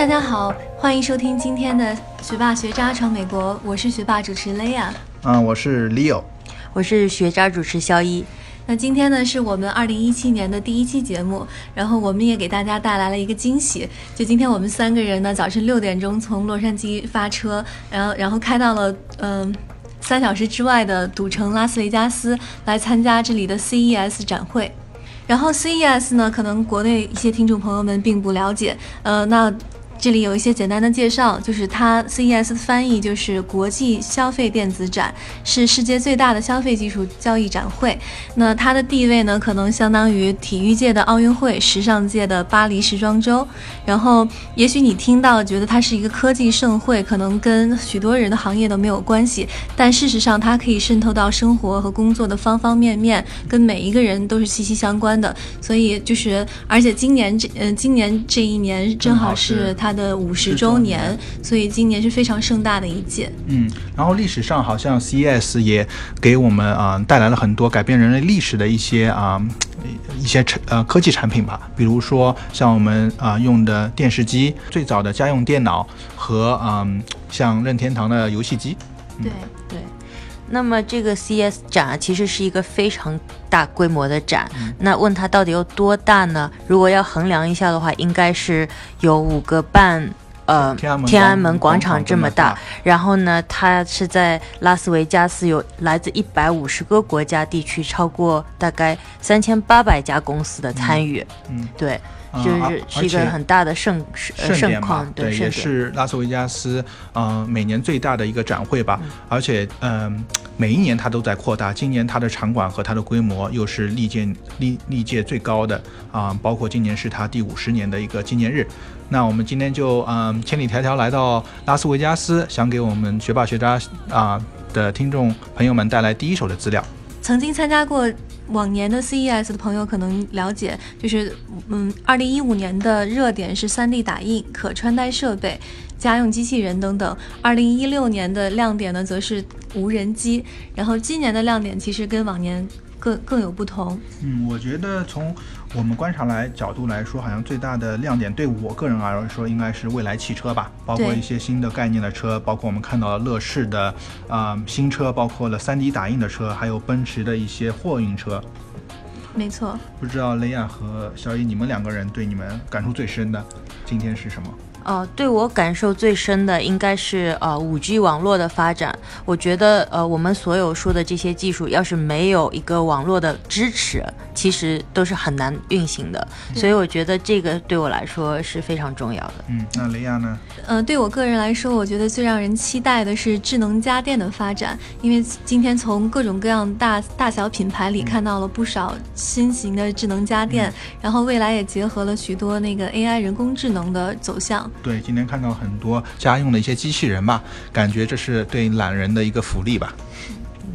大家好，欢迎收听今天的学霸学渣闯美国，我是学霸主持 Leia。嗯，我是 Leo，我是学渣主持肖一。那今天呢是我们二零一七年的第一期节目，然后我们也给大家带来了一个惊喜。就今天我们三个人呢，早晨六点钟从洛杉矶发车，然后然后开到了嗯三小时之外的赌城拉斯维加斯来参加这里的 CES 展会。然后 CES 呢，可能国内一些听众朋友们并不了解，呃，那。这里有一些简单的介绍，就是它 CES 的翻译就是国际消费电子展，是世界最大的消费技术交易展会。那它的地位呢，可能相当于体育界的奥运会、时尚界的巴黎时装周。然后，也许你听到觉得它是一个科技盛会，可能跟许多人的行业都没有关系，但事实上它可以渗透到生活和工作的方方面面，跟每一个人都是息息相关的。所以就是，而且今年这嗯，今年这一年正好是它。的五十周年，所以今年是非常盛大的一届。嗯，然后历史上好像 CES 也给我们啊带来了很多改变人类历史的一些啊一些产呃科技产品吧，比如说像我们啊用的电视机、最早的家用电脑和嗯像任天堂的游戏机。对对。那么这个 CES 展其实是一个非常大规模的展。那问它到底有多大呢？如果要衡量一下的话，应该是有五个半呃天安门广场这么大。然后呢，它是在拉斯维加斯，有来自一百五十个国家地区，超过大概三千八百家公司的参与。嗯，对。就是是一个很大的盛盛况，对，也是拉斯维加斯嗯每年最大的一个展会吧。而且嗯每一年它都在扩大，今年它的场馆和它的规模又是历届历历届最高的啊，包括今年是它第五十年的一个纪念日。那我们今天就嗯千里迢迢来到拉斯维加斯，想给我们学霸学渣啊的听众朋友们带来第一手的资料。曾经参加过。往年的 CES 的朋友可能了解，就是嗯，二零一五年的热点是 3D 打印、可穿戴设备、家用机器人等等。二零一六年的亮点呢，则是无人机。然后今年的亮点其实跟往年。更更有不同。嗯，我觉得从我们观察来角度来说，好像最大的亮点对我个人而说，应该是未来汽车吧，包括一些新的概念的车，包括我们看到了乐视的啊新车，包括了 3D 打印的车，还有奔驰的一些货运车。没错。不知道雷亚和小雨，你们两个人对你们感触最深的今天是什么？呃，对我感受最深的应该是呃五 G 网络的发展。我觉得呃我们所有说的这些技术，要是没有一个网络的支持，其实都是很难运行的。所以我觉得这个对我来说是非常重要的。嗯，那雷亚呢？呃，对我个人来说，我觉得最让人期待的是智能家电的发展，因为今天从各种各样大大小品牌里看到了不少新型的智能家电，然后未来也结合了许多那个 AI 人工智能的走向。对，今天看到很多家用的一些机器人吧，感觉这是对懒人的一个福利吧。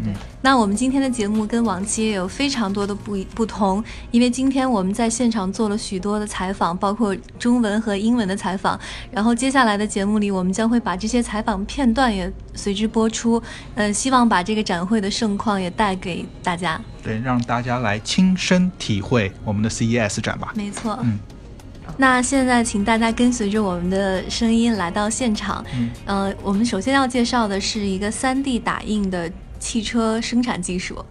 对，那我们今天的节目跟往期也有非常多的不不同，因为今天我们在现场做了许多的采访，包括中文和英文的采访。然后接下来的节目里，我们将会把这些采访片段也随之播出。呃，希望把这个展会的盛况也带给大家。对，让大家来亲身体会我们的 CES 展吧。没错。嗯。那现在，请大家跟随着我们的声音来到现场。嗯，呃，我们首先要介绍的是一个 3D 打印的汽车生产技术。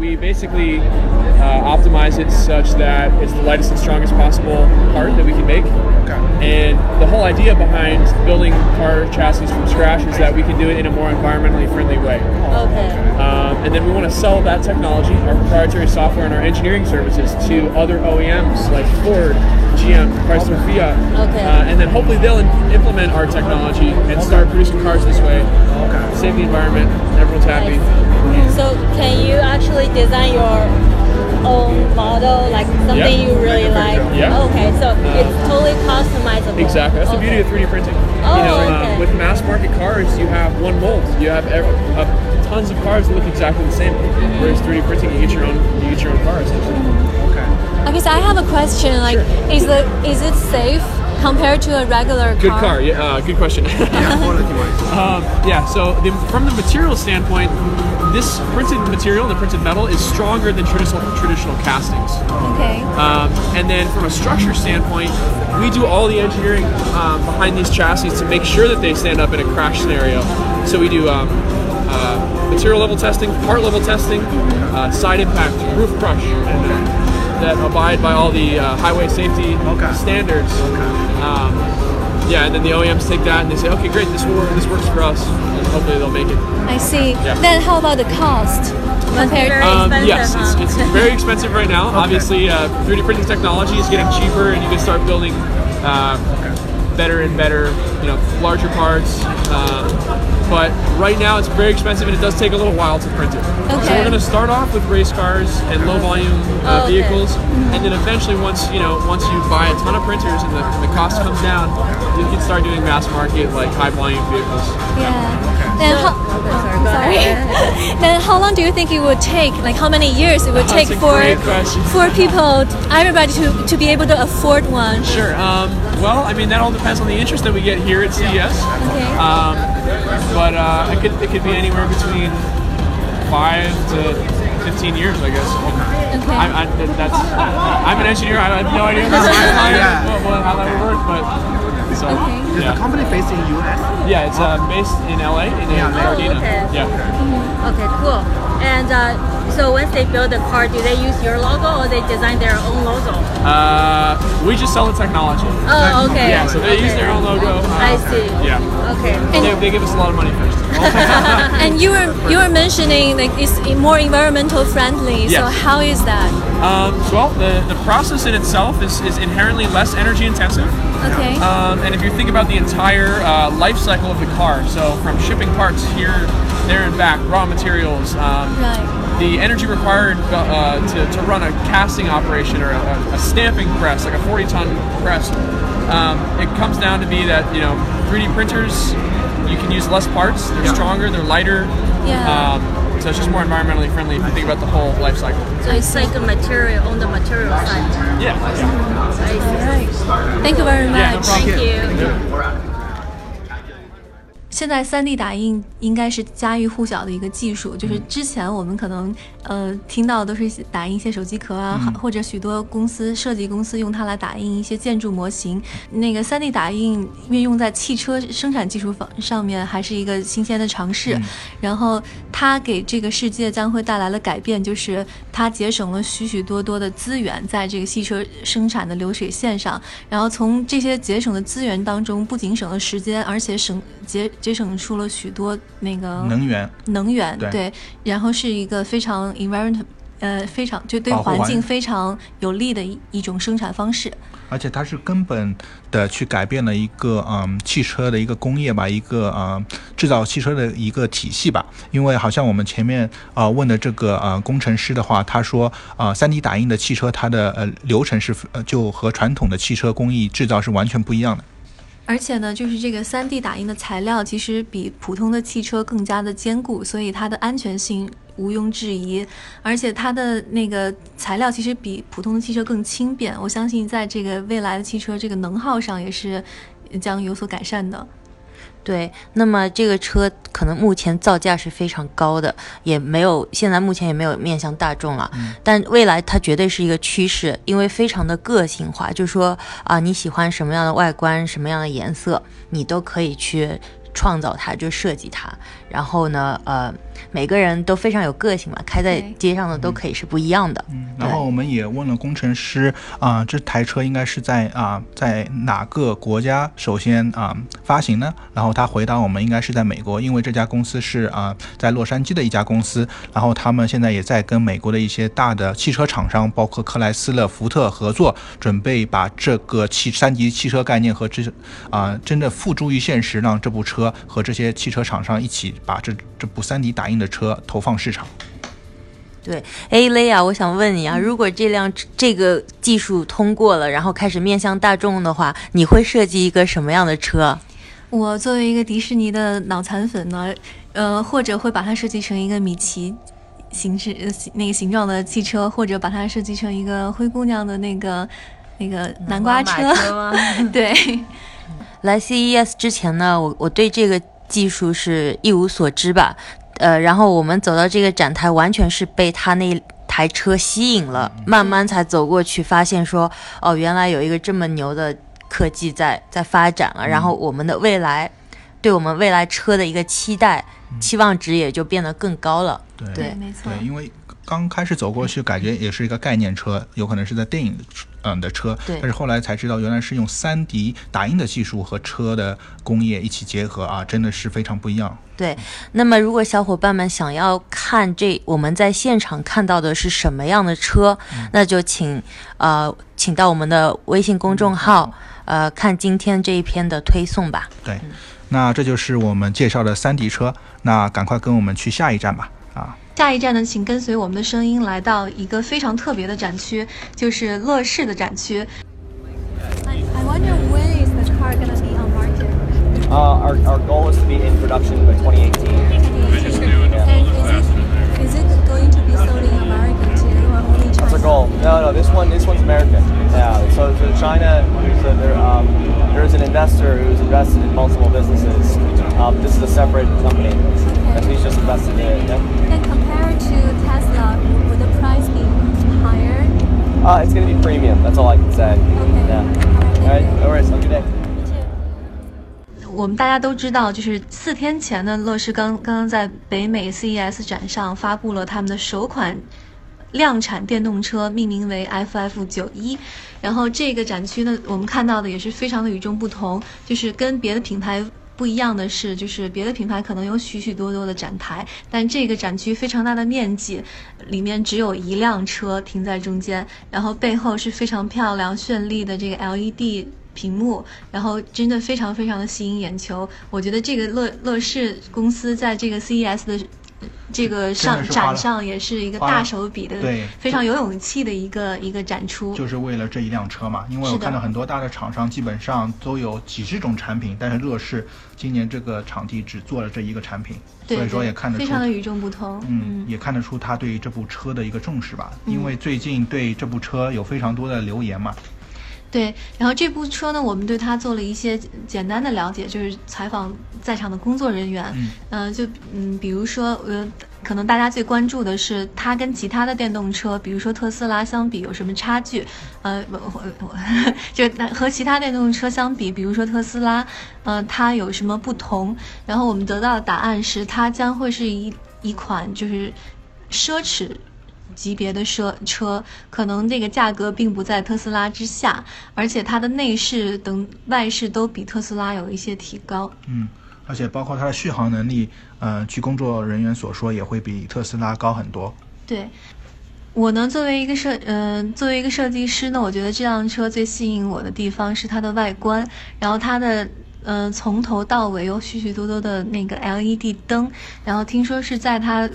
We basically uh, optimize it such that it's the lightest and strongest possible part that we can make. Okay. And the whole idea behind building car chassis from scratch is that we can do it in a more environmentally friendly way. Okay. Um, and then we want to sell that technology, our proprietary software, and our engineering services to other OEMs like Ford, GM, Chrysler, Fiat. Okay. Uh, and then hopefully they'll in- implement our technology and start producing cars this way. Okay. Save the environment. Everyone's happy. So can you actually design your own model, like something yeah, you really like? Yeah. Okay, so uh, it's totally customizable. Exactly. That's okay. the beauty of 3D printing. Oh, you know, okay. uh, with mass market cars, you have one mold. You have every, uh, tons of cars that look exactly the same. Whereas 3D printing, you get your own, you get your own car essentially. Okay. Okay, so I have a question. Like, sure. is the is it safe compared to a regular Good car? car. Yeah, uh, good question. um, yeah. So the, from the material standpoint, this printed material, the printed metal, is stronger than traditional traditional castings. Okay. Um, and then from a structure standpoint, we do all the engineering um, behind these chassis to make sure that they stand up in a crash scenario. So we do um, uh, material level testing, part level testing, uh, side impact, roof crush, and uh, that abide by all the uh, highway safety Okay. standards. Um, yeah, and then the OEMs take that and they say, okay, great, this will work, this works for us, and hopefully they'll make it. I see. Yeah. Then how about the cost compared? Um, yes, huh? it's, it's very expensive right now. Obviously, uh, 3D printing technology is getting cheaper, and you can start building uh, better and better, you know, larger parts. Um, but right now, it's very expensive, and it does take a little while to print it. Okay. So we're going to start off with race cars and low volume uh, Oh, okay. vehicles, and then eventually, once you know, once you buy a ton of printers and the, and the cost comes down, you can start doing mass market like high volume vehicles. Yeah. Okay. Then how? sorry, Sorry. then how long do you think it would take? Like how many years it would take for great for people, everybody to to be able to afford one? Sure. Um, well, I mean, that all depends on the interest that we get here at CES. Okay. Um, but uh, it could it could be anywhere between five to fifteen years, I guess. Okay. I, I, that's I'm an engineer. I have no idea how, Yeah. what, what, how that would work, but so Okay. Is yeah, the company based in US? yeah. It's uh, based in LA in Yeah, Pasadena. okay. Yeah. Okay, cool. And uh, so once they build the car, do they use your logo or they design their own logo? Uh, we just sell the technology. Oh, okay. Yeah. So they use their own logo. Uh, I see. Yeah. Okay. They, they give us a lot of money first. and you were you were mentioning like it's more environmental friendly. So how is that? Um, well, the, the process in itself is, is inherently less energy intensive. Okay. Um, and if you think about the entire uh, life cycle of the car, so from shipping parts here, there, and back, raw materials, um, Right. the energy required uh, to, to run a casting operation or a, a stamping press, like a 40 ton press, um, it comes down to be that, you know, 3D printers, you can use less parts, they're stronger, they're lighter. Yeah. Um, so it's just more environmentally friendly if you think about the whole life cycle. So it's like a material on the material side. Yeah. yeah. I see. Right. Thank you very Yeah, no much. problem. Thank you. 现在三 D 打印应该是家喻户晓的一个技术，就是之前我们可能呃听到都是打印一些手机壳啊，或者许多公司设计公司用它来打印一些建筑模型。那个三 D 打印运用在汽车生产技术方上面，还是一个新鲜的尝试。然后它给这个世界将会带来了改变，就是它节省了许许多多的资源在这个汽车生产的流水线上。然后从这些节省的资源当中，不仅省了时间，而且省节节省出了许多那个能源能源，对然后是一个非常 environment，呃，非常就对环环境非常有利的一一种生产方式。而且它是根本的去改变了一个嗯汽车的一个工业吧，一个呃制造汽车的一个体系吧。因为好像我们前面啊、呃问的这个呃工程师的话，他说啊三 D 打印的汽车它的呃流程是呃就和传统的汽车工艺制造是完全不一样的。而且呢，就是这个 3D 打印的材料其实比普通的汽车更加的坚固，所以它的安全性毋庸置疑。而且它的那个材料其实比普通的汽车更轻便，我相信在这个未来的汽车这个能耗上也是将有所改善的。对，那么这个车可能目前造价是非常高的，也没有现在目前也没有面向大众了。但未来它绝对是一个趋势，因为非常的个性化，就是说啊，你喜欢什么样的外观、什么样的颜色，你都可以去创造它，就设计它。然后呢，呃，每个人都非常有个性嘛，开在街上的都可以是不一样的。嗯然后我们也问了工程师啊、这台车应该是在啊、在哪个国家首先啊、发行呢？然后他回答我们应该是在美国，因为这家公司是啊、在洛杉矶的一家公司，然后他们现在也在跟美国的一些大的汽车厂商，包括克莱斯勒、福特合作，准备把这个汽三级汽车概念和这啊、真的付诸于现实，让这部车和这些汽车厂商一起把这这部三 D 打印的车投放市场。对，哎，雷亚，我想问你啊，如果这辆这个技术通过了，然后开始面向大众的话，你会设计一个什么样的车？我作为一个迪士尼的脑残粉呢，呃，或者会把它设计成一个米奇形式呃那个形状的汽车，或者把它设计成一个灰姑娘的那个那个南瓜车，吗？对，来 CES 之前呢，我我对这个技术是一无所知吧。呃，然后我们走到这个展台，完全是被他那台车吸引了，慢慢才走过去，发现说，哦，原来有一个这么牛的科技在在发展了。然后我们的未来，对我们未来车的一个期待、期望值也就变得更高了。对。对。没错，对，因为刚开始走过去，感觉也是一个概念车，有可能是在电影嗯的车，但是后来才知道，原来是用 3D 打印的技术和车的工业一起结合啊，真的是非常不一样。对，那么如果小伙伴们想要看这我们在现场看到的是什么样的车，那就请呃请到我们的微信公众号呃看今天这一篇的推送吧。对，那这就是我们介绍的三 D 车，那赶快跟我们去下一站吧。啊，下一站呢，请跟随我们的声音来到一个非常特别的展区，就是乐视的展区。I I wonder when is the car gonna be on market? Uh, our, our goal is to be in production by 2018. And is it is it going to be sold in America too, or only That's China? our goal. No, no, this one, this one's American. Yeah. So, so China, so there, um, there is an investor who's invested in multiple businesses. Um, this is a separate company, and he's just invested in it. Yeah. And compared To Tesla, would the price be higher? Uh, it's going to be premium. That's all I can say. Okay. Yeah. All All right. No worries. Have a good day. 我们大家都知道，就是四天前呢，乐视刚刚刚在北美 CES 展上发布了他们的首款量产电动车，命名为 FF 九一。然后这个展区呢，我们看到的也是非常的与众不同，就是跟别的品牌。不一样的是，就是别的品牌可能有许许多多的展台，但这个展区非常大的面积，里面只有一辆车停在中间，然后背后是非常漂亮绚丽的这个 LED 屏幕，然后真的非常非常的吸引眼球。我觉得这个乐乐视公司在这个 CES 的这个上展上也是一个大手笔的，对非常有勇气的一个一个展出。就是为了这一辆车嘛，因为我看到很多大的厂商基本上都有几十种产品，但是乐视今年这个场地只做了这一个产品，对所以说也看得出非常的与众不同。嗯，也看得出他对这部车的一个重视吧，因为最近对这部车有非常多的留言嘛。对，然后这部车呢，我们对它做了一些简单的了解，就是采访在场的工作人员，嗯呃就嗯，比如说呃，可能大家最关注的是它跟其他的电动车，比如说特斯拉相比有什么差距？呃，我我我 就和其他电动车相比，比如说特斯拉，呃，它有什么不同？然后我们得到的答案是，它将会是一一款就是奢侈级别的车车，可能这个价格并不在特斯拉之下，而且它的内饰等外饰都比特斯拉有一些提高。嗯，而且包括它的续航能力，呃，据工作人员所说，也会比特斯拉高很多。对，我呢，作为一个设，嗯、作为一个设计师呢，我觉得这辆车最吸引我的地方是它的外观，然后它的。呃，从头到尾有许许多多的那个 LED 灯，然后听说是在它，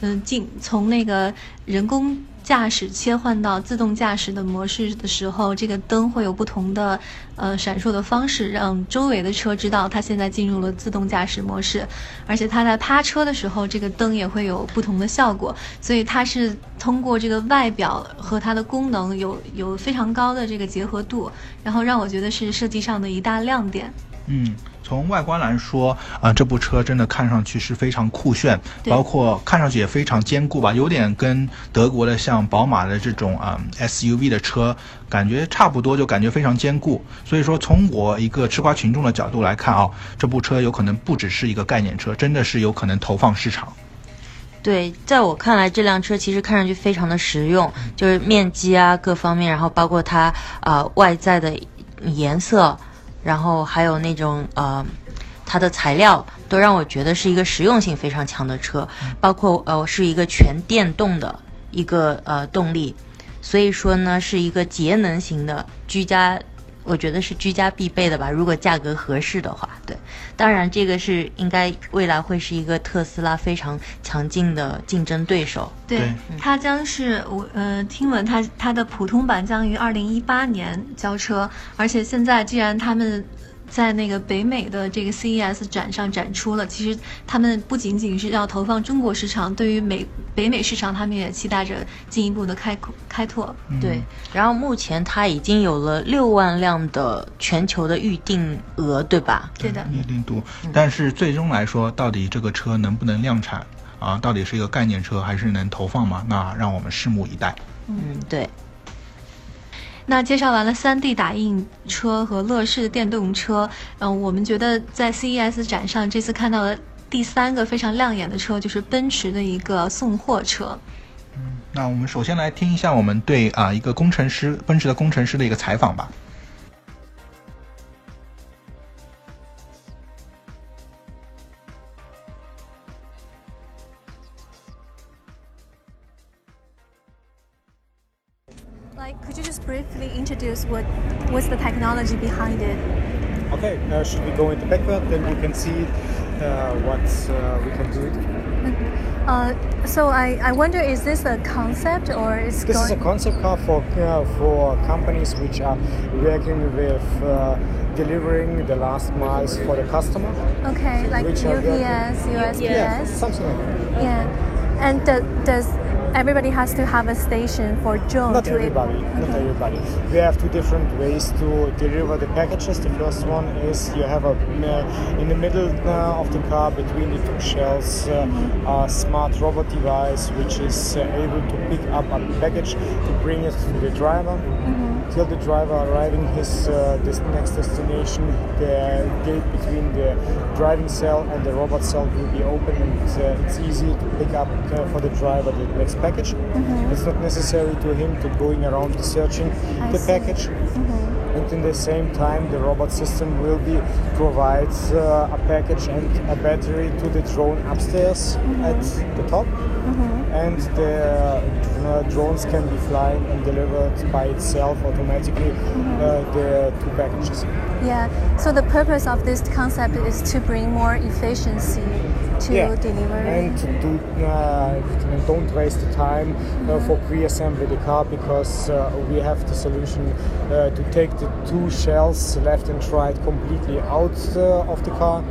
嗯、进从那个人工驾驶切换到自动驾驶的模式的时候，这个灯会有不同的呃闪烁的方式，让周围的车知道它现在进入了自动驾驶模式。而且它在趴车的时候，这个灯也会有不同的效果，所以它是通过这个外表和它的功能有有非常高的这个结合度，然后让我觉得是设计上的一大亮点。嗯，从外观来说，啊、这部车真的看上去是非常酷炫，包括看上去也非常坚固吧，有点跟德国的像宝马的这种啊、SUV 的车感觉差不多，就感觉非常坚固。所以说，从我一个吃瓜群众的角度来看啊，这部车有可能不只是一个概念车，真的是有可能投放市场。对，在我看来，这辆车其实看上去非常的实用，就是面积啊各方面，然后包括它呃外在的颜色，然后还有那种呃它的材料，都让我觉得是一个实用性非常强的车，包括呃是一个全电动的一个呃动力，所以说呢是一个节能型的居家。我觉得是居家必备的吧，如果价格合适的话，对。当然，这个是应该未来会是一个特斯拉非常强劲的竞争对手。对，嗯它将是我呃，听闻它它的普通版将于二零一八年交车，而且现在既然他们在那个北美的这个 CES 展上展出了，其实他们不仅仅是要投放中国市场，对于美北美市场，他们也期待着进一步的开开拓。对，然后目前它已经有了六万辆的全球的预定额，对吧？对的，预定度。但是最终来说，到底这个车能不能量产啊？到底是一个概念车还是能投放吗？那让我们拭目以待。嗯，对。那介绍完了三 D 打印车和乐视电动车，嗯，我们觉得在 CES 展上这次看到的第三个非常亮眼的车就是奔驰的一个送货车。嗯，那我们首先来听一下我们对啊一个工程师奔驰的工程师的一个采访吧。Should we go into backward? Then we can see uh, what uh, we can do. Uh, so I, I wonder, is this a concept or is This is a concept car for uh, for companies which are working with uh, delivering the last miles for the customer. okay, like UPS, USPS. Yeah, something like that. Yeah. And do, does everybody has to have a station for drone Not everybody, not everybody. We have two different ways to deliver the packages. The first one is you have a uh, in the middle uh, of the car between the two shells uh, a smart robot device which is able to pick up a package to bring it to the driver. Till the driver arriving his uh, this next destination, the gate between the driving cell and the robot cell will be open, and uh, it's easy to pick up uh, for the driver the next package. It's not necessary to him to going around searching I the see. package. And in the same time, the robot system will be provides uh, a package and a battery to the drone upstairs at the top, and the uh, drones can be flying and delivered by itself automatically uh, the two packages. Yeah. So the purpose of this concept is to bring more efficiency to delivery. and to do, uh, don't waste the time uh, for pre-assembly the car because uh, we have the solution uh, to take the two shells left and right completely out uh, of the car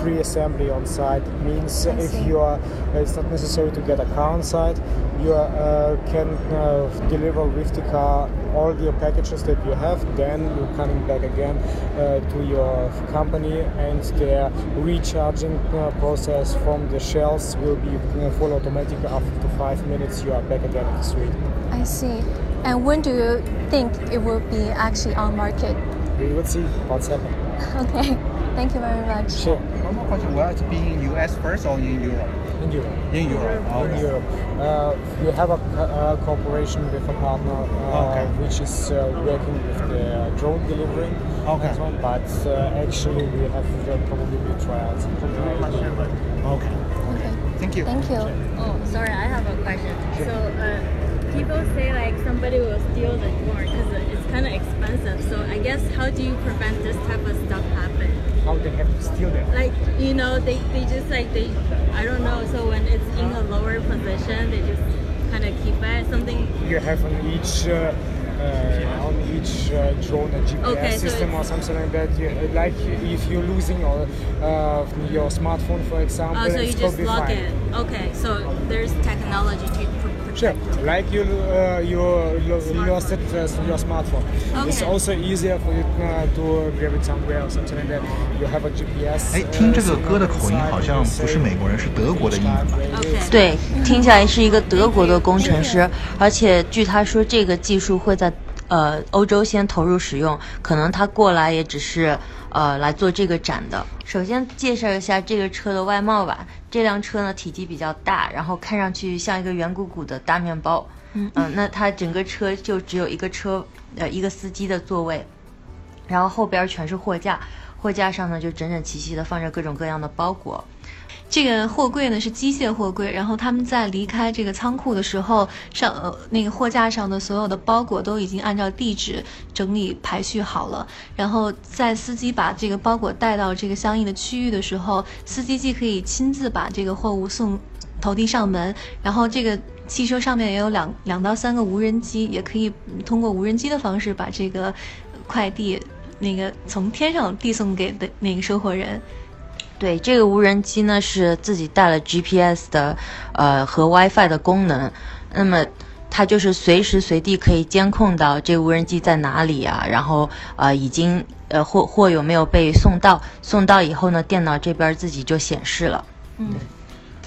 pre-assembly on site it means if you are it's not necessary to get a car on site you uh, can uh, deliver with the car all your packages that you have then you're coming back again uh, to your company and the recharging uh, process from the shells will be uh, full automatic after five minutes you are back again at the street I see. And when do you think it will be actually on market? we will see what's happening Okay. Thank you very much. sure One more question: Will it be in US first or in Europe? in Europe In Europe. in Europe. Uh, we have a, a cooperation with a partner uh, Okay. which is uh, working with the drone delivery. Okay. and so but uh, actually we have uh, probably be trials. Okay. Okay. Thank you. Thank you. Oh, sorry, I have a question. So, uh, people say like somebody will steal the drone because it's kind of expensive. So, I guess how do you prevent this type of stuff happen? How they have to steal them? Like, you know, they, they just like they, I don't know. So when it's in a lower position, they just kind of keep it. Something. You have on each. Uh, uh, on each uh, drone a GPS Okay, so system or something like that. You, like if you're losing or, uh, your smartphone, for example, Oh, so you just lock fine. it. Okay, so there's technology to Sure. Like you, uh, you lo- lost it uh, your smartphone. Okay. also easier for you uh, to grab it somewhere or something like that. You have a GPS. 哎，听这个歌的口音好像不是美国人，是德国的音吧？对，听起来是一个德国的工程师，而且据他说，这个技术会在呃欧洲先投入使用，可能他过来也只是呃来做这个展的。首先介绍一下这个车的外貌吧。这辆车呢体积比较大，然后看上去像一个圆鼓鼓的大面包。嗯那它整个车就只有一个车呃一个司机的座位，然后后边全是货架，货架上呢就整整齐齐的放着各种各样的包裹。这个货柜呢是机械货柜，然后他们在离开这个仓库的时候，上呃那个货架上的所有的包裹都已经按照地址整理排序好了。然后在司机把这个包裹带到这个相应的区域的时候，司机既可以亲自把这个货物送投递上门，然后这个汽车上面也有两两到三个无人机，也可以通过无人机的方式把这个快递那个从天上递送给的那个收货人。对，这个无人机呢是自己带了 GPS 的，呃和 WiFi 的功能，那么它就是随时随地可以监控到这个无人机在哪里啊，然后呃已经呃货货有没有被送到，送到以后呢，电脑这边自己就显示了。嗯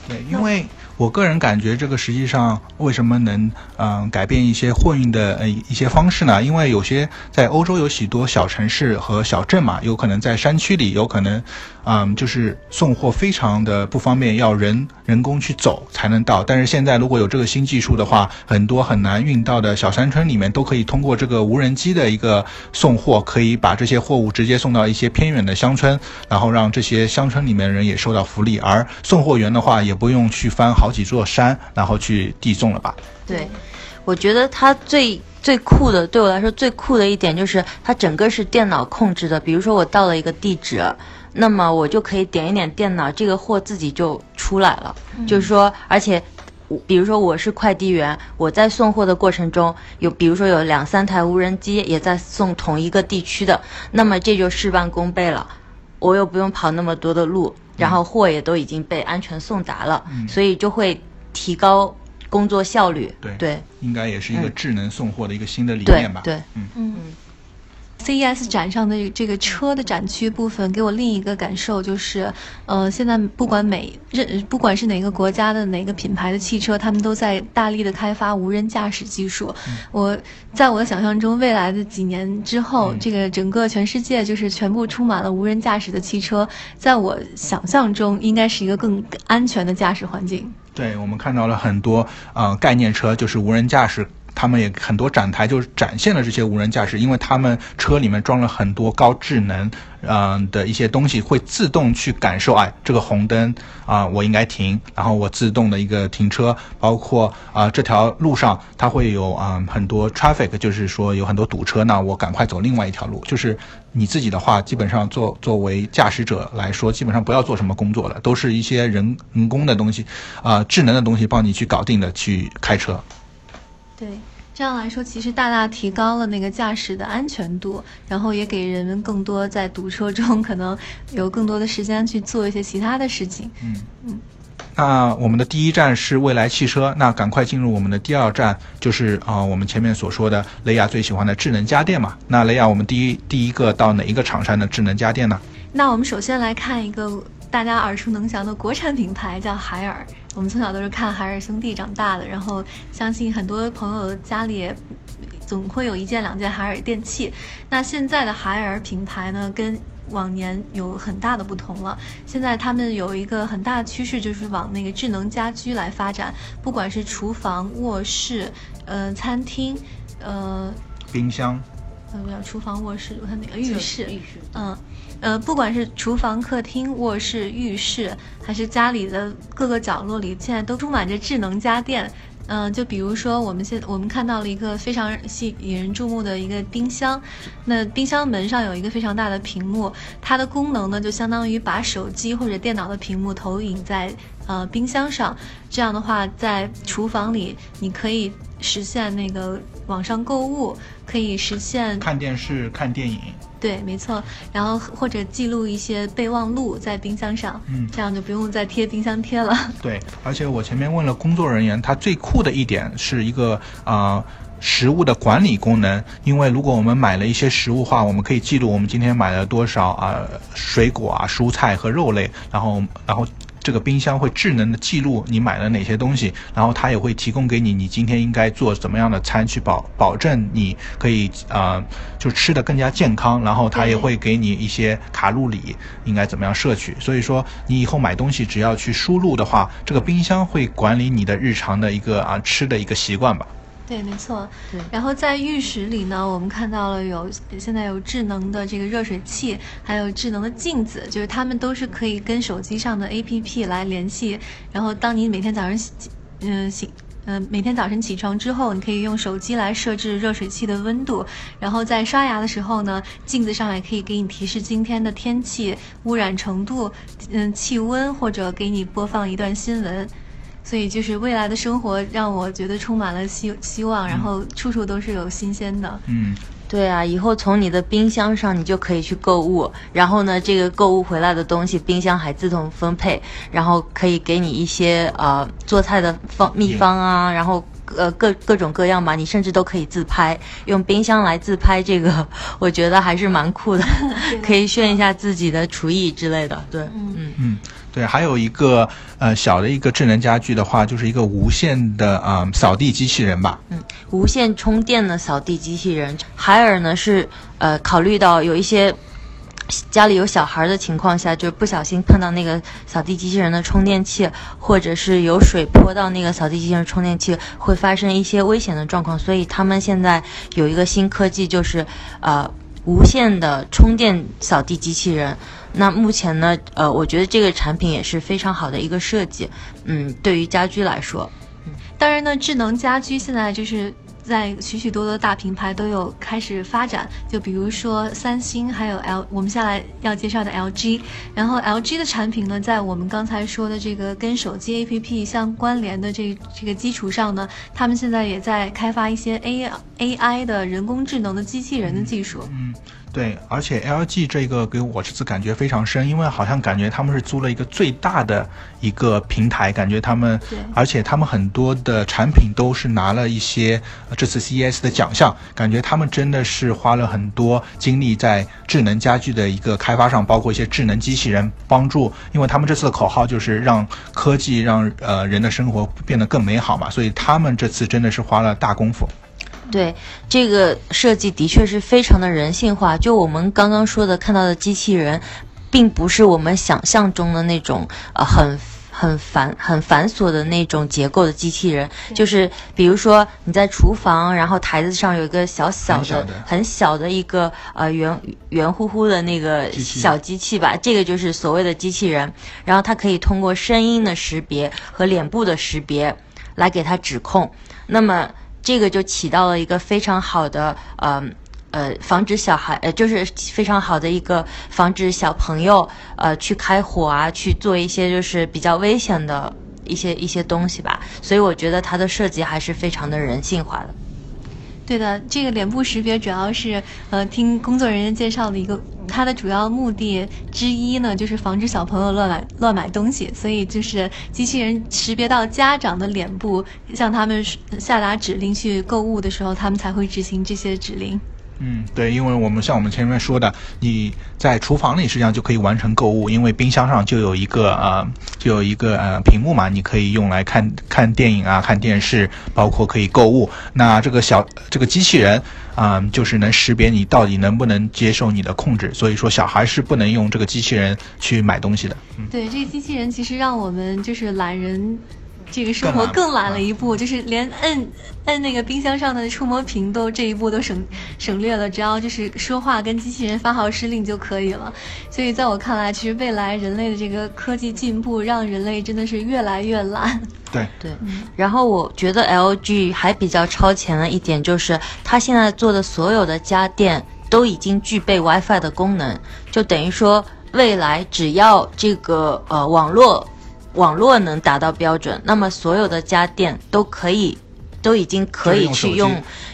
对，因为我个人感觉这个实际上为什么能嗯、改变一些货运的呃一些方式呢？因为有些在欧洲有许多小城市和小镇嘛，有可能在山区里，有可能嗯就是送货非常的不方便，要人人工去走才能到。但是现在如果有这个新技术的话，很多很难运到的小山村里面都可以通过这个无人机的一个送货，可以把这些货物直接送到一些偏远的乡村，然后让这些乡村里面的人也受到福利，而送货员的话也不用去翻好几座山，然后去递送了吧？对，我觉得它最最酷的，对我来说最酷的一点就是它整个是电脑控制的。比如说我到了一个地址，那么我就可以点一点电脑，这个货自己就出来了。就是说，而且。我比如说我是快递员，我在送货的过程中有，比如说有两三台无人机也在送同一个地区的，那么这就事半功倍了，我又不用跑那么多的路，然后货也都已经被安全送达了，所以就会提高工作效率。对对应该也是一个嗯智能送货的一个新的理念吧？对，嗯嗯。CES 展上的这个车的展区部分，给我另一个感受就是，呃，现在不管每任不管是哪个国家的哪个品牌的汽车，他们都在大力的开发无人驾驶技术。我在我的想象中，未来的几年之后，这个整个全世界就是全部充满了无人驾驶的汽车，在我想象中，应该是一个更安全的驾驶环境。对，我们看到了很多呃概念车，就是无人驾驶。他们也很多展台就是展现了这些无人驾驶，因为他们车里面装了很多高智能，嗯、的一些东西，会自动去感受，哎，这个红灯啊、我应该停，然后我自动的一个停车，包括啊、这条路上它会有啊、很多 traffic，就是说有很多堵车，那我赶快走另外一条路。就是你自己的话，基本上作作为驾驶者来说，基本上不要做什么工作了，都是一些人人工的东西，啊、智能的东西帮你去搞定的去开车。对，这样来说，其实大大提高了那个驾驶的安全度，然后也给人们更多在堵车中可能有更多的时间去做一些其他的事情。嗯嗯那我们的第一站是未来汽车，那赶快进入我们的第二站，就是啊、我们前面所说的雷亚最喜欢的智能家电嘛。那雷亚，我们第一第一个到哪一个厂商的智能家电呢？那我们首先来看一个大家耳熟能详的国产品牌，叫海尔。我们从小都是看海尔兄弟长大的，然后相信很多朋友家里也总会有一件两件海尔电器。那现在的海尔品牌呢，跟往年有很大的不同了。现在他们有一个很大的趋势，就是往那个智能家居来发展，不管是厨房、卧室、呃餐厅、呃冰箱，呃不要厨房、卧室，我看哪个浴室，浴室嗯。呃，不管是厨房、客厅、卧室、浴室，还是家里的各个角落里，现在都充满着智能家电。嗯、就比如说我们现我们看到了一个非常吸引人注目的一个冰箱，那冰箱门上有一个非常大的屏幕，它的功能呢就相当于把手机或者电脑的屏幕投影在呃冰箱上，这样的话在厨房里你可以实现那个网上购物，可以实现看电视、看电影。对，没错。然后或者记录一些备忘录在冰箱上，嗯这样就不用再贴冰箱贴了。对，而且我前面问了工作人员，他最酷的一点是一个啊。食物的管理功能，因为如果我们买了一些食物的话，我们可以记录我们今天买了多少啊水果啊、蔬菜和肉类，然后然后这个冰箱会智能的记录你买了哪些东西，然后它也会提供给你你今天应该做怎么样的餐，去保保证你可以啊、就吃的更加健康，然后它也会给你一些卡路里应该怎么样摄取。所以说你以后买东西只要去输入的话，这个冰箱会管理你的日常的一个啊吃的一个习惯吧。对，没错。对然后在浴室里呢，我们看到了有现在有智能的这个热水器，还有智能的镜子，就是它们都是可以跟手机上的 APP 来联系。然后当你每天早上洗，嗯、醒。嗯，每天早晨起床之后，你可以用手机来设置热水器的温度，然后在刷牙的时候呢，镜子上也可以给你提示今天的天气、污染程度、嗯气温，或者给你播放一段新闻。所以就是未来的生活让我觉得充满了希希望，然后处处都是有新鲜的。嗯，对啊，以后从你的冰箱上你就可以去购物，然后呢，这个购物回来的东西，冰箱还自动分配，然后可以给你一些呃做菜的方秘方啊，然后呃各各种各样吧，你甚至都可以自拍，用冰箱来自拍，这个我觉得还是蛮酷的，可以炫一下自己的厨艺之类的。对，嗯嗯，对，还有一个呃小的一个智能家居的话，就是一个无线的啊、呃扫地机器人吧。嗯无线充电的扫地机器人。海尔呢是呃考虑到有一些家里有小孩的情况下，就不小心碰到那个扫地机器人的充电器，或者是有水泼到那个扫地机器人充电器，会发生一些危险的状况。所以他们现在有一个新科技，就是呃无线的充电扫地机器人。那目前呢，呃，我觉得这个产品也是非常好的一个设计。嗯，对于家居来说，当然呢，智能家居现在就是在许许多多大品牌都有开始发展，就比如说三星，还有 L，我们下来要介绍的 LG。然后 LG 的产品呢，在我们刚才说的这个跟手机 APP 相关联的这这个基础上呢，他们现在也在开发一些 A AI 的人工智能的机器人的技术。嗯对，而且 LG 这个给我这次感觉非常深，因为好像感觉他们是租了一个最大的一个平台，感觉他们对，而且他们很多的产品都是拿了一些呃这次 CES 的奖项，感觉他们真的是花了很多精力在智能家居的一个开发上，包括一些智能机器人帮助，因为他们这次的口号就是让科技让呃人的生活变得更美好嘛，所以他们这次真的是花了大功夫。对这个设计的确是非常的人性化。就我们刚刚说的看到的机器人，并不是我们想象中的那种呃很。很繁很繁琐的那种结构的机器人，就是比如说你在厨房，然后台子上有一个小小的、很小的一个呃圆圆乎乎的那个小机器吧，这个就是所谓的机器人。然后它可以通过声音的识别和脸部的识别来给它指控。那么这个就起到了一个非常好的呃呃防止小孩呃就是非常好的一个防止小朋友呃去开火啊，去做一些就是比较危险的一些一些东西吧。所以我觉得它的设计还是非常的人性化的。对的，这个脸部识别主要是呃听工作人员介绍的一个，它的主要目的之一呢，就是防止小朋友乱买乱买东西，所以就是机器人识别到家长的脸部，向他们下达指令去购物的时候，他们才会执行这些指令。嗯，对，因为我们像我们前面说的，你在厨房里实际上就可以完成购物，因为冰箱上就有一个呃，就有一个呃屏幕嘛，你可以用来看看电影啊、看电视，包括可以购物。那这个小这个机器人啊、就是能识别你到底能不能接受你的控制，所以说小孩是不能用这个机器人去买东西的。嗯，对，这个机器人其实让我们就是懒人。这个生活更懒了一步，就是连摁摁那个冰箱上的触摸屏都这一步都省省略了，只要就是说话跟机器人发号施令就可以了。所以在我看来，其实未来人类的这个科技进步，让人类真的是越来越懒。对，对，然后我觉得 LG 还比较超前的一点就是，它现在做的所有的家电都已经具备 WiFi 的功能，就等于说未来只要这个呃网络网络能达到标准，那么所有的家电都可以。都已经可以去用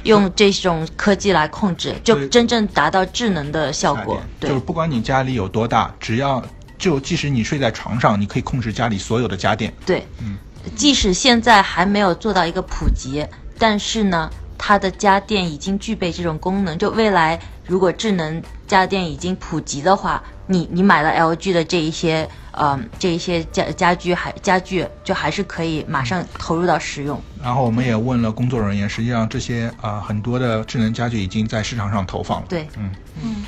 用用这种科技来控制，就真正达到智能的效果。对就是，不管你家里有多大，只要就即使你睡在床上，你可以控制家里所有的家电。对，嗯即使现在还没有做到一个普及，但是呢，它的家电已经具备这种功能。就未来如果智能家电已经普及的话，你你买了 LG 的这一些呃这一些家家居还家具，就还是可以马上投入到使用。然后我们也问了工作人员，实际上这些啊、呃很多的智能家具已经在市场上投放了。对，嗯，嗯，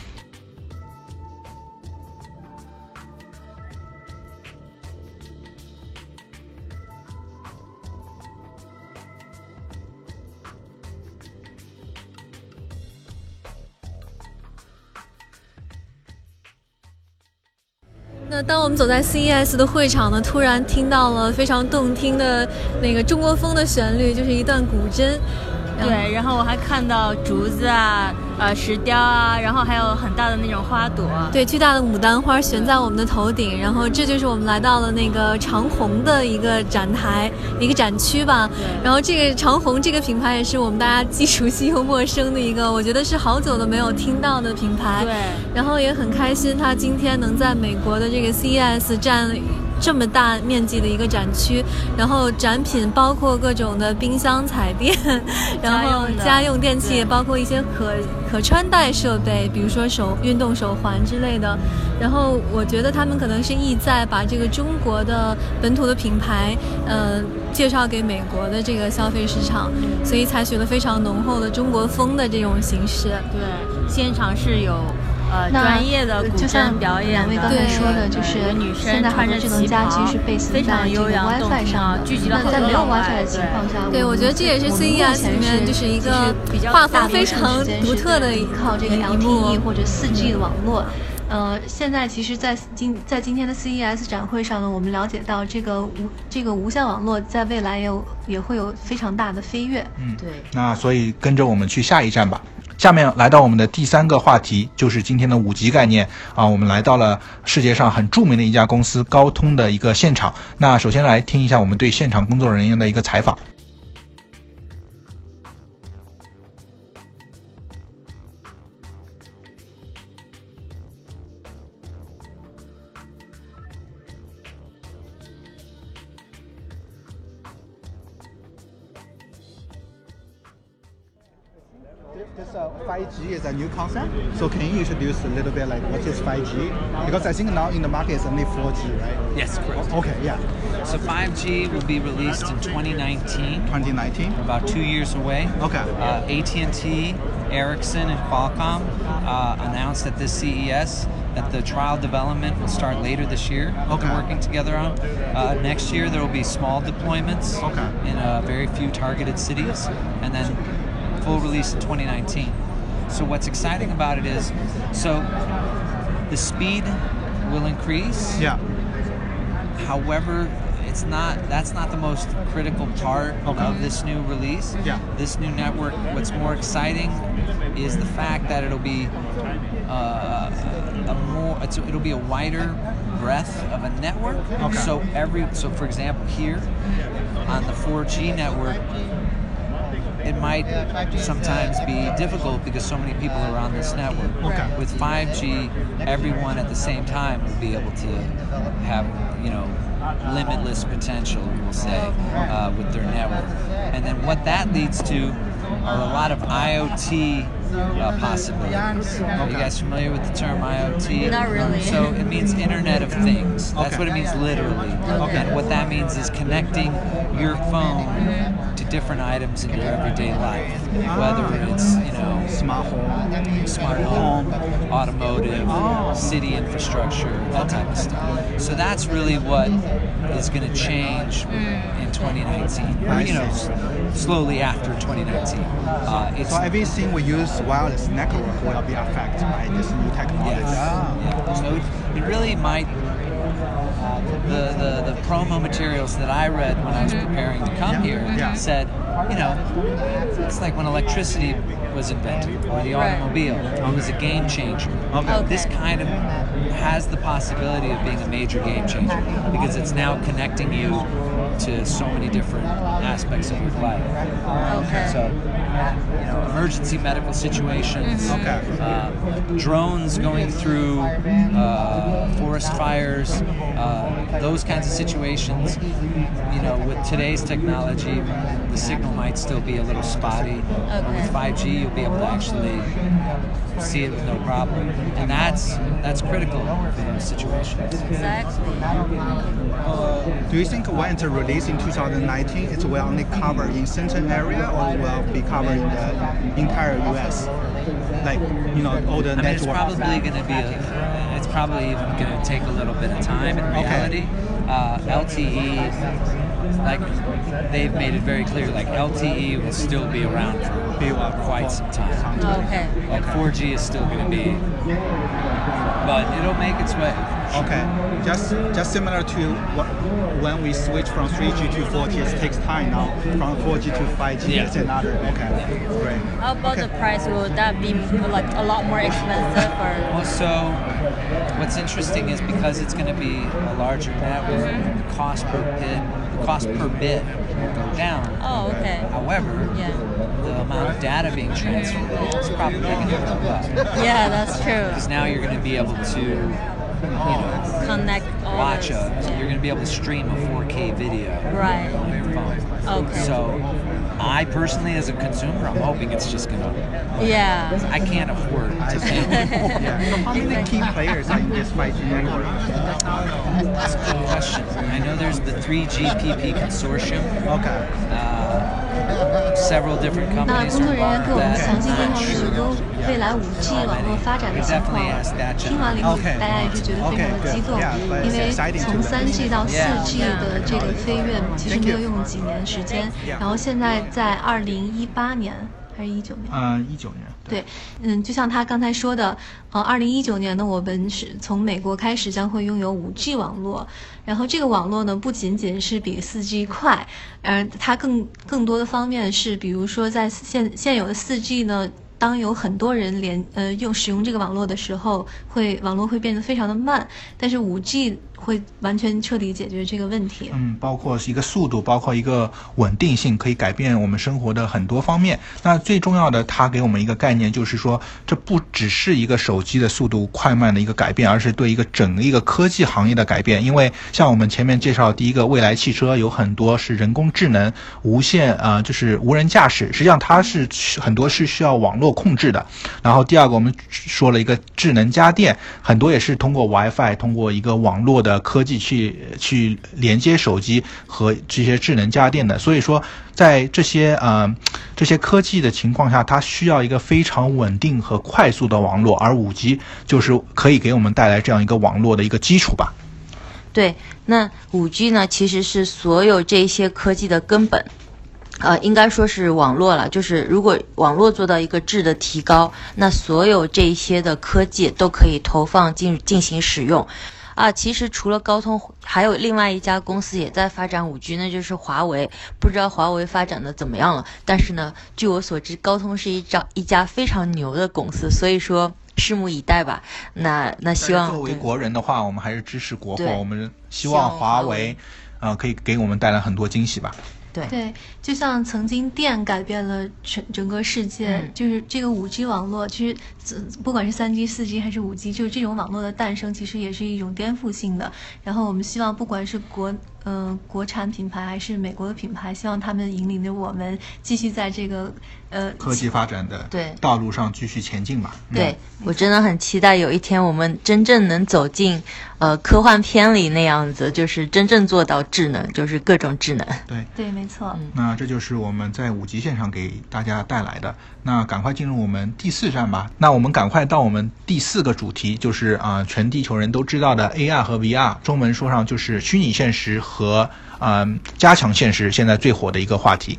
那当我们走在 CES 的会场呢，突然听到了非常动听的那个中国风的旋律，就是一段古筝。对，然后我还看到竹子啊，呃，石雕啊，然后还有很大的那种花朵。对，巨大的牡丹花悬在我们的头顶，然后这就是我们来到了那个长虹的一个展台、一个展区吧。然后这个长虹这个品牌也是我们大家既熟悉又陌生的一个，我觉得是好久都没有听到的品牌。对，然后也很开心，它今天能在美国的这个 CES 占这么大面积的一个展区，然后展品包括各种的冰箱、彩电，然后家用电器，包括一些可可穿戴设备，比如说手运动手环之类的。然后我觉得他们可能是意在把这个中国的本土的品牌，呃，介绍给美国的这个消费市场，所以采取了非常浓厚的中国风的这种形式。对，现场是有呃那专业的古就像筝表演两位刚才说的，就是有女生现在很多穿着旗智能家居袍是 base 非常在这个悠扬 WiFi 上聚集了那在没有 WiFi 的情况下，对，我觉得这也是我们目 CES 前里面就是一个比较画风大非常独特的依靠这个 LTE 或者 4G 的网络。呃，现在其实在，今在今天的 CES 展会上呢，我们了解到这个无这个无线网络在未来也有也会有非常大的飞跃。嗯对，那所以跟着我们去下一站吧。下面来到我们的第三个话题，就是今天的五 G 概念啊。我们来到了世界上很著名的一家公司高通的一个现场。那首先来听一下我们对现场工作人员的一个采访。New concept. So can you introduce a little bit like what is 5G? Because I think now in the market it's only 4G, right? Yes, correct. Okay, yeah. So 5G will be released in 2019, 2019. about two years away. Okay. Uh, AT&T, Ericsson, and Qualcomm uh, announced at this CES that the trial development will start later this year. Okay. They're working together on. Uh, next year there will be small deployments Okay. in uh, very few targeted cities, and then full release in 2019. So what's exciting about it is, so the speed will increase. Yeah. However, it's not that's not the most critical part Okay. of this new release. Yeah. This new network, what's more exciting is the fact that it'll be uh, a more it's, it'll be a wider breadth of a network. Okay. So every so for example here on the 4G network might sometimes be difficult because so many people are on this network. Okay. With 5G, everyone at the same time will be able to have, you know, limitless potential, we'll say, uh, with their network. And then what that leads to are a lot of IoT uh, possibilities. Are you guys familiar with the term IoT? Not really. So it means Internet of Things. That's Okay. what it means literally. And what that means is connecting your phone to different items in your everyday life, whether it's you know Smart home. smart home, automotive, city infrastructure, that type of stuff. So that's really what is going to change in 2019. Or, you know, slowly after 2019. Uh, it's So everything we use wireless network will be affected by this new technology. Yes. Yeah. So it, it really might. The, the, the promo materials that I read when I was mm-hmm. preparing to come here Yeah. said, you know, it's like when electricity was invented or the automobile. It was a game changer. Okay. This kind of has the possibility of being a major game changer because it's now connecting you to so many different aspects of your life. Okay. So, you know, emergency medical situations, Okay. uh, drones going through uh, forest fires, uh, those kinds of situations. You know, with today's technology, the signal might still be a little spotty. But With 5G, you'll be able to actually see it with no problem, and that's that's critical for those situations. Exactly. Do you think when it's released in 2019, it will only cover in certain area or will be covered in the entire US? Like, you know, all the I mean, it's probably going to be a, it's probably even going to take a little bit of time in Okay. reality. Uh, LTE, like they've made it very clear, like LTE will still be around for quite some time. Okay. Like 4G is still going to be, but it'll make its way. Okay, just just similar to what, when we switch from 3G to 4G, it takes time now. From 4G to 5G, Yeah. it's another. Okay, great. How about the price? Will that be like a lot more expensive or? Well, so what's interesting is because it's going to be a larger network, mm-hmm. the cost per bit, the cost per bit will go down. Oh, okay. However, Yeah. the amount of data being transferred is probably going to go up. Yeah, that's true. Because now you're going to be able to, you know, Connect all watch this. a, you're going to be able to stream a 4K video Right. on your phone. Okay. So, I personally, as a consumer, I'm hoping it's just going to. Yeah. I can't afford to pay. Yeah. So how many key players are in this 5G network? That's a good question. I know there's the 3GPP consortium. Okay. Uh, several different 那 companies 工作 are 人员 involved 给我们 that. 详细介绍了许多未来五 G 网络发展的情况。听完了以后，大家也是觉得非常的激动，因为从三 G 到四 G 的这个飞跃其实没有用几年时间，然后现在在二零一八年还是一九年？嗯，一九年。对，嗯，就像他刚才说的，呃，二零一九年呢，我们是从美国开始将会拥有五 G 网络，然后这个网络呢，不仅仅是比四 G 快，呃，它更更多的方面是，比如说在现现有的四 G 呢。当有很多人连呃用使用这个网络的时候，会网络会变得非常的慢，但是五 G 会完全彻底解决这个问题。嗯，包括一个速度，包括一个稳定性，可以改变我们生活的很多方面。那最重要的，它给我们一个概念，就是说，这不只是一个手机的速度快慢的一个改变，而是对一个整个一个科技行业的改变。因为像我们前面介绍第一个未来汽车，有很多是人工智能、无线啊、就是无人驾驶，实际上它是很多是需要网络控制的。然后第二个，我们说了一个智能家电，很多也是通过 WiFi，通过一个网络的科技去去连接手机和这些智能家电的。所以说，在这些呃这些科技的情况下，它需要一个非常稳定和快速的网络，而五 G 就是可以给我们带来这样一个网络的一个基础吧。对，那五 G 呢，其实是所有这些科技的根本。呃，应该说是网络了。就是如果网络做到一个质的提高，那所有这些的科技都可以投放进进行使用。啊，其实除了高通，还有另外一家公司也在发展五 G，那就是华为。不知道华为发展的怎么样了？但是呢，据我所知，高通是一家一家非常牛的公司，所以说拭目以待吧。那那希望作为国人的话，我们还是支持国货，我们希望华为，呃，可以给我们带来很多惊喜吧。对对，就像曾经电改变了整整个世界，嗯就是这个五 G 网络，其实不管是三 G、四 G 还是五 G，就是这种网络的诞生，其实也是一种颠覆性的。然后我们希望，不管是国嗯、呃国产品牌还是美国的品牌，希望他们引领着我们继续在这个呃科技发展的对道路上继续前进吧。嗯对我真的很期待有一天我们真正能走进，呃，科幻片里那样子，就是真正做到智能，就是各种智能。对，对，没错。那这就是我们在五级线上给大家带来的。那赶快进入我们第四站吧。那我们赶快到我们第四个主题，就是啊、全地球人都知道的 AR 和 VR，中文说上就是虚拟现实和和嗯、加强现实，现在最火的一个话题。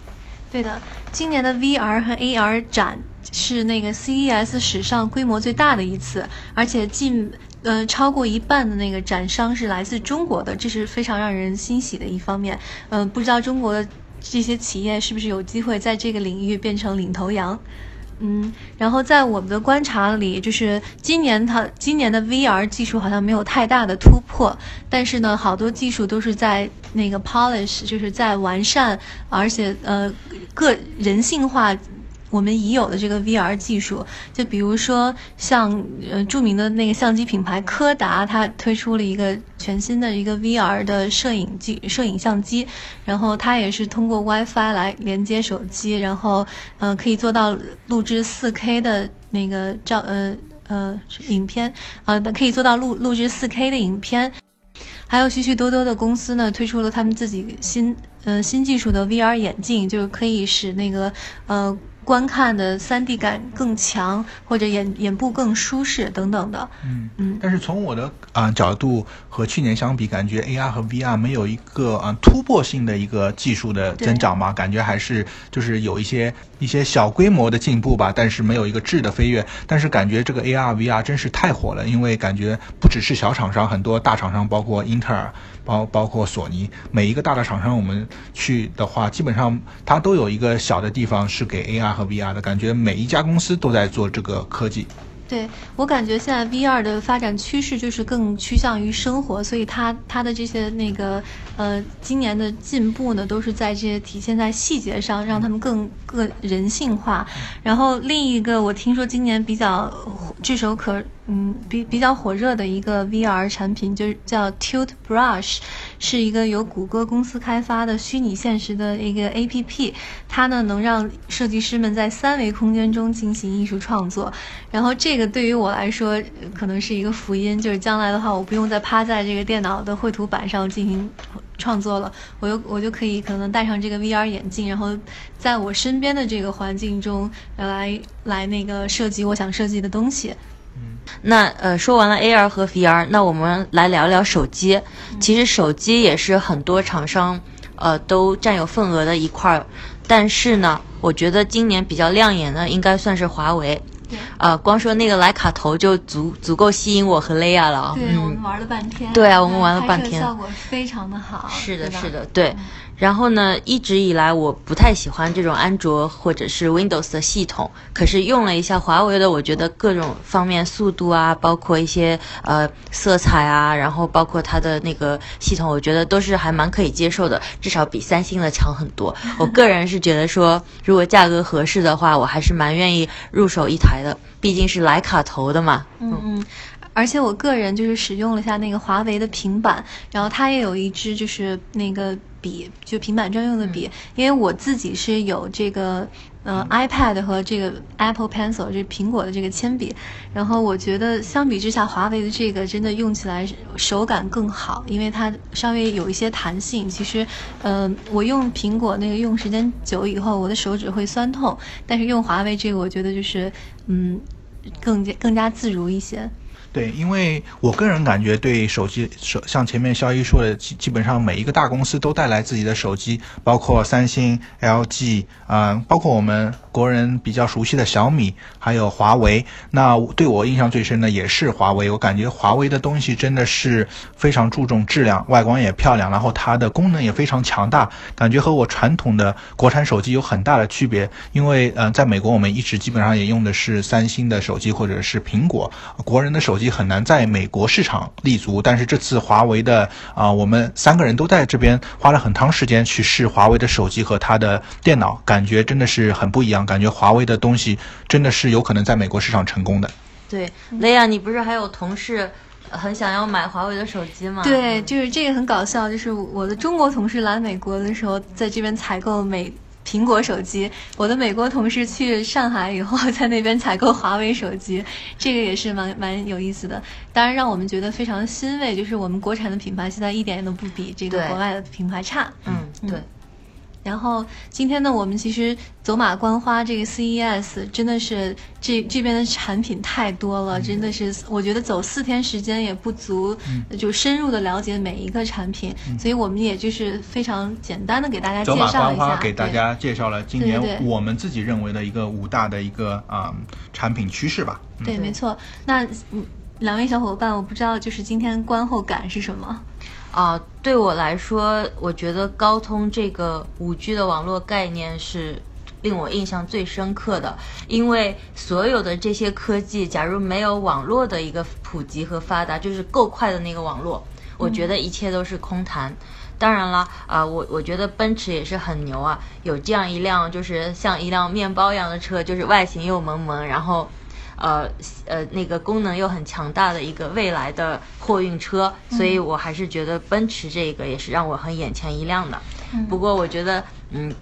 对的，今年的 VR 和 AR 展是那个 CES 史上规模最大的一次，而且近呃超过一半的那个展商是来自中国的，这是非常让人欣喜的一方面。嗯、不知道中国的这些企业是不是有机会在这个领域变成领头羊？嗯，然后在我们的观察里，就是今年它今年的 VR 技术好像没有太大的突破，但是呢，好多技术都是在那个 polish，就是在完善，而且呃个人性化。我们已有的这个 VR 技术，就比如说像呃著名的那个相机品牌柯达，它推出了一个全新的一个 VR 的摄影机摄影相机，然后它也是通过 WiFi 来连接手机，然后呃可以做到录制 4K 的那个照呃呃影片啊、可以做到录录制 4K 的影片。还有许许多多的公司呢，推出了他们自己新呃新技术的 VR 眼镜，就是可以使那个呃观看的三 D 感更强，或者眼眼部更舒适等等的。嗯嗯。但是从我的啊、角度和去年相比，感觉 AR 和 VR 没有一个啊、突破性的一个技术的增长嘛，感觉还是就是有一些一些小规模的进步吧，但是没有一个质的飞跃。但是感觉这个 AR VR 真是太火了，因为感觉不只是小厂商，很多大厂商，包括英特尔。包包括索尼，每一个大的厂商，我们去的话，基本上它都有一个小的地方是给 AR 和 VR 的，感觉每一家公司都在做这个科技。对我感觉现在 VR 的发展趋势就是更趋向于生活，所以它它的这些那个呃今年的进步呢，都是在这些体现在细节上，让他们更更人性化。然后另一个我听说今年比较炙手可嗯比比较火热的一个 VR 产品，就是叫 Tilt Brush，是一个由谷歌公司开发的虚拟现实的一个 APP，它呢能让设计师们在三维空间中进行艺术创作。然后这个对于我来说可能是一个福音，就是将来的话，我不用再趴在这个电脑的绘图板上进行创作了，我就我就可以可能戴上这个 VR 眼镜，然后在我身边的这个环境中来来那个设计我想设计的东西。那呃，说完了 AR 和 VR，那我们来聊聊手机。其实手机也是很多厂商呃都占有份额的一块儿，但是呢，我觉得今年比较亮眼的应该算是华为。对呃，光说那个徕卡头就足足够吸引我和雷亚了啊。对、我嗯们，玩了半天。对啊我们玩了半天效果非常的好。是的，是的，对。然后呢，一直以来我不太喜欢这种安卓或者是 Windows 的系统，可是用了一下华为的，我觉得各种方面速度啊，包括一些呃色彩啊，然后包括它的那个系统，我觉得都是还蛮可以接受的，至少比三星的强很多。我个人是觉得说，如果价格合适的话，我还是蛮愿意入手一台的，毕竟是徕卡头的嘛。嗯嗯，而且我个人就是使用了一下那个华为的平板，然后它也有一支就是那个笔，就平板专用的笔，因为我自己是有这个。呃，iPad 和这个 Apple Pencil 这苹果的这个铅笔，然后我觉得相比之下，华为的这个真的用起来手感更好，因为它稍微有一些弹性。其实，呃，我用苹果那个用时间久以后，我的手指会酸痛，但是用华为这个，我觉得就是嗯，更加更加自如一些。对，因为我个人感觉对手机手像前面肖一说的，基基本上每一个大公司都带来自己的手机，包括三星、LG，啊、包括我们国人比较熟悉的小米，还有华为。那对我印象最深的也是华为，我感觉华为的东西真的是非常注重质量，外观也漂亮，然后它的功能也非常强大，感觉和我传统的国产手机有很大的区别。因为嗯、呃在美国我们一直基本上也用的是三星的手机或者是苹果，国人的手机很难在美国市场立足。但是这次华为的啊、我们三个人都在这边花了很长时间去试华为的手机和它的电脑，感觉真的是很不一样。感觉华为的东西真的是有可能在美国市场成功的。对，雷亚，你不是还有同事很想要买华为的手机吗？对，就是这个很搞笑，就是我的中国同事来美国的时候，在这边采购美苹果手机，我的美国同事去上海以后，在那边采购华为手机，这个也是蛮蛮有意思的。当然，让我们觉得非常欣慰，就是我们国产的品牌现在一点都不比这个国外的品牌差。嗯，对。然后今天呢，我们其实走马观花这个 CES 真的是这这边的产品太多了，真的是我觉得走四天时间也不足，就深入的了解每一个产品，所以我们也就是非常简单的给大家介走马绍一下，观花给大家介绍了今年我们自己认为的一个五大的一个啊、产品趋势吧。嗯对，没错。那嗯两位小伙伴，我不知道就是今天观后感是什么？啊、对我来说，我觉得高通这个五 G 的网络概念是令我印象最深刻的，因为所有的这些科技，假如没有网络的一个普及和发达，就是够快的那个网络，我觉得一切都是空谈。当然了，啊、我我觉得奔驰也是很牛啊，有这样一辆就是像一辆面包一样的车，就是外形又萌萌，然后呃呃那个功能又很强大的一个未来的货运车，所以我还是觉得奔驰这个也是让我很眼前一亮的。不过我觉得，嗯。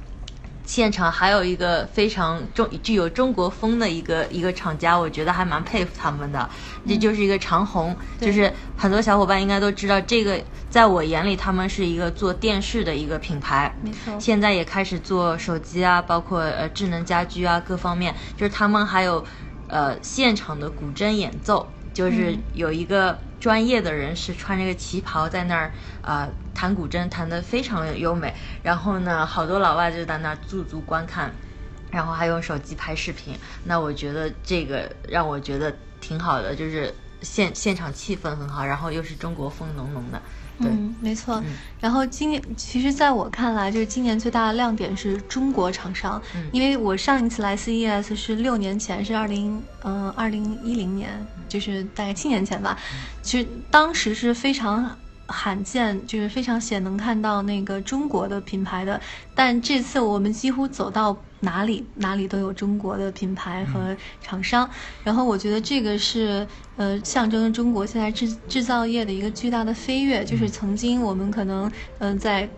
现场还有一个非常中具有中国风的一个一个厂家，我觉得还蛮佩服他们的。这就是一个长虹，就是很多小伙伴应该都知道，这个在我眼里他们是一个做电视的一个品牌，没错。现在也开始做手机啊，包括呃智能家居啊各方面，就是他们还有呃现场的古筝演奏，就是有一个专业的人士穿着个旗袍在那儿呃弹古筝，弹得非常优美。然后呢，好多老外就在那儿驻足观看，然后还用手机拍视频。那我觉得这个让我觉得挺好的，就是现现场气氛很好，然后又是中国风浓浓的。对，嗯，没错。然后今年，其实在我看来，就是今年最大的亮点是中国厂商，嗯因为我上一次来 CES 是六年前，是二零嗯二零一零年，就是大概七年前吧。其实当时是非常罕见，就是非常显能看到那个中国的品牌的，但这次我们几乎走到。哪里哪里都有中国的品牌和厂商，然后我觉得这个是呃象征中国现在制制造业的一个巨大的飞跃，就是曾经我们可能嗯在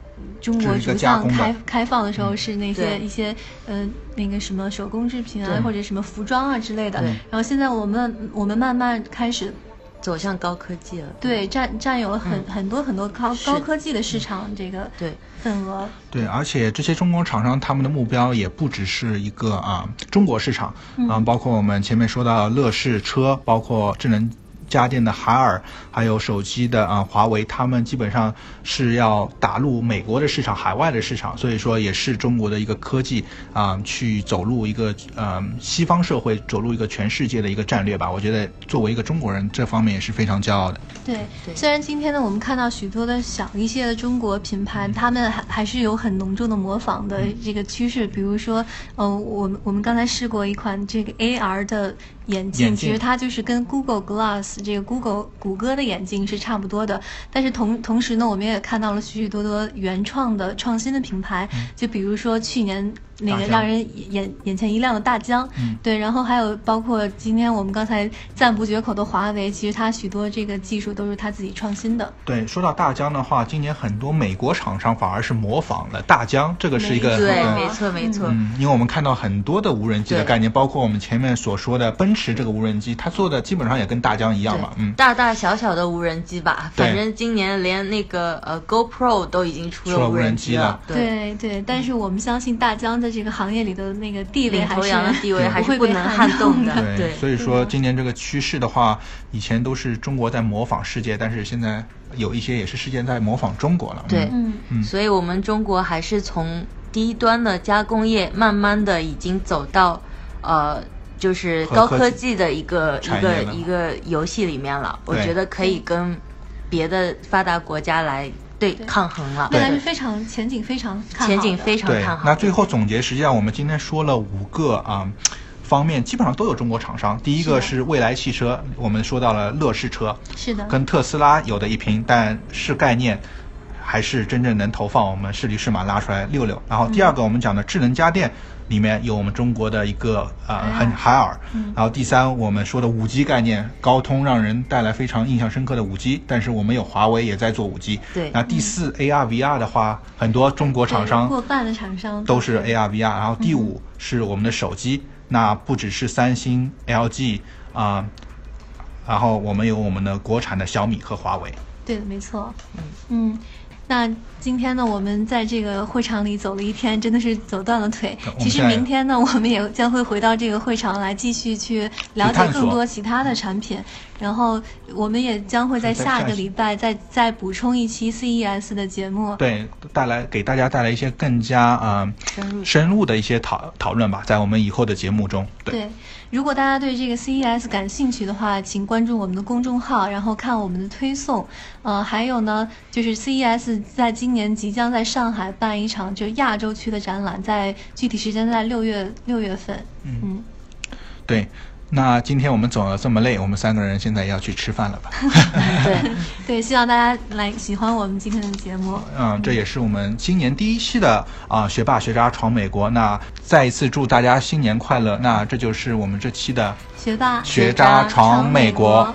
中国逐渐开开放的时候是那些一些呃那个什么手工制品啊或者什么服装啊之类的，然后现在我们我们慢慢开始。走向高科技了，对，占占有了很很多很多高高科技的市场这个对。份额，对，而且这些中国厂商他们的目标也不只是一个啊中国市场，啊，包括我们前面说到乐视车，包括智能。家电的海尔，还有手机的啊华为，他们基本上是要打入美国的市场、海外的市场，所以说也是中国的一个科技啊去走入一个呃西方社会，走入一个全世界的一个战略吧。我觉得作为一个中国人，这方面也是非常骄傲的。对，虽然今天呢，我们看到许多的小一些的中国品牌，他们还还是有很浓重的模仿的这个趋势。比如说，嗯，我们我们刚才试过一款这个 AR 的。眼镜其实它就是跟 Google Glass 这个 Google 谷歌的眼镜是差不多的，但是同同时呢，我们也看到了许许多多原创的创新的品牌，就比如说去年。那个让人眼眼前一亮的大疆，对，然后还有包括今天我们刚才赞不绝口的华为，其实它许多这个技术都是它自己创新的。对，说到大疆的话，今年很多美国厂商反而是模仿了大疆，这个是一个对，没错没错。嗯，因为我们看到很多的无人机的概念，包括我们前面所说的奔驰这个无人机，它做的基本上也跟大疆一样嘛，嗯，大大小小的无人机吧，反正今年连那个呃 GoPro 都已经出了无人机了。对对，但是我们相信大疆在这个行业里的。那个地位还是的地位还是不能撼动的，对。所以说今年这个趋势的话，以前都是中国在模仿世界，但是现在有一些也是世界在模仿中国了。对，嗯，所以我们中国还是从低端的加工业，慢慢的已经走到呃，就是高科技的一个一个一个游戏里面了。我觉得可以跟别的发达国家来。对，抗衡了，未来是非常前景非常前景非常看好。那最后总结，实际上我们今天说了五个啊方面，基本上都有中国厂商。第一个是未来汽车，我们说到了乐视车，是的，跟特斯拉有的一拼，但是概念还是真正能投放，我们是驴是马拉出来溜溜。然后第二个我们讲的智能家电。里面有我们中国的一个呃很海尔，然后第三我们说的五 G 概念，高通让人带来非常印象深刻的五 G，但是我们有华为也在做五 G。对。那第四 AR VR 的话，很多中国厂商过半的厂商都是 AR VR。然后第五是我们的手机，那不只是三星、LG 啊，然后我们有我们的国产的小米和华为。对的，没错。嗯嗯。那今天呢，我们在这个会场里走了一天，真的是走断了腿。其实明天呢，我们也将会回到这个会场来继续去了解更多其他的产品。然后我们也将会在下个礼拜再再补充一期 CES 的节目。对，带来给大家带来一些更加呃深入的一些讨讨论吧，在我们以后的节目中。对。如果大家对这个 CES 感兴趣的话，请关注我们的公众号，然后看我们的推送。呃，还有呢，就是 CES 在今年即将在上海办一场就亚洲区的展览，在具体时间在六月六月份。嗯，对。那今天我们走了这么累，我们三个人现在要去吃饭了吧？对对，希望大家来喜欢我们今天的节目。嗯，这也是我们今年第一期的啊，学霸学渣闯美国。那再一次祝大家新年快乐。那这就是我们这期的学霸学渣闯美国。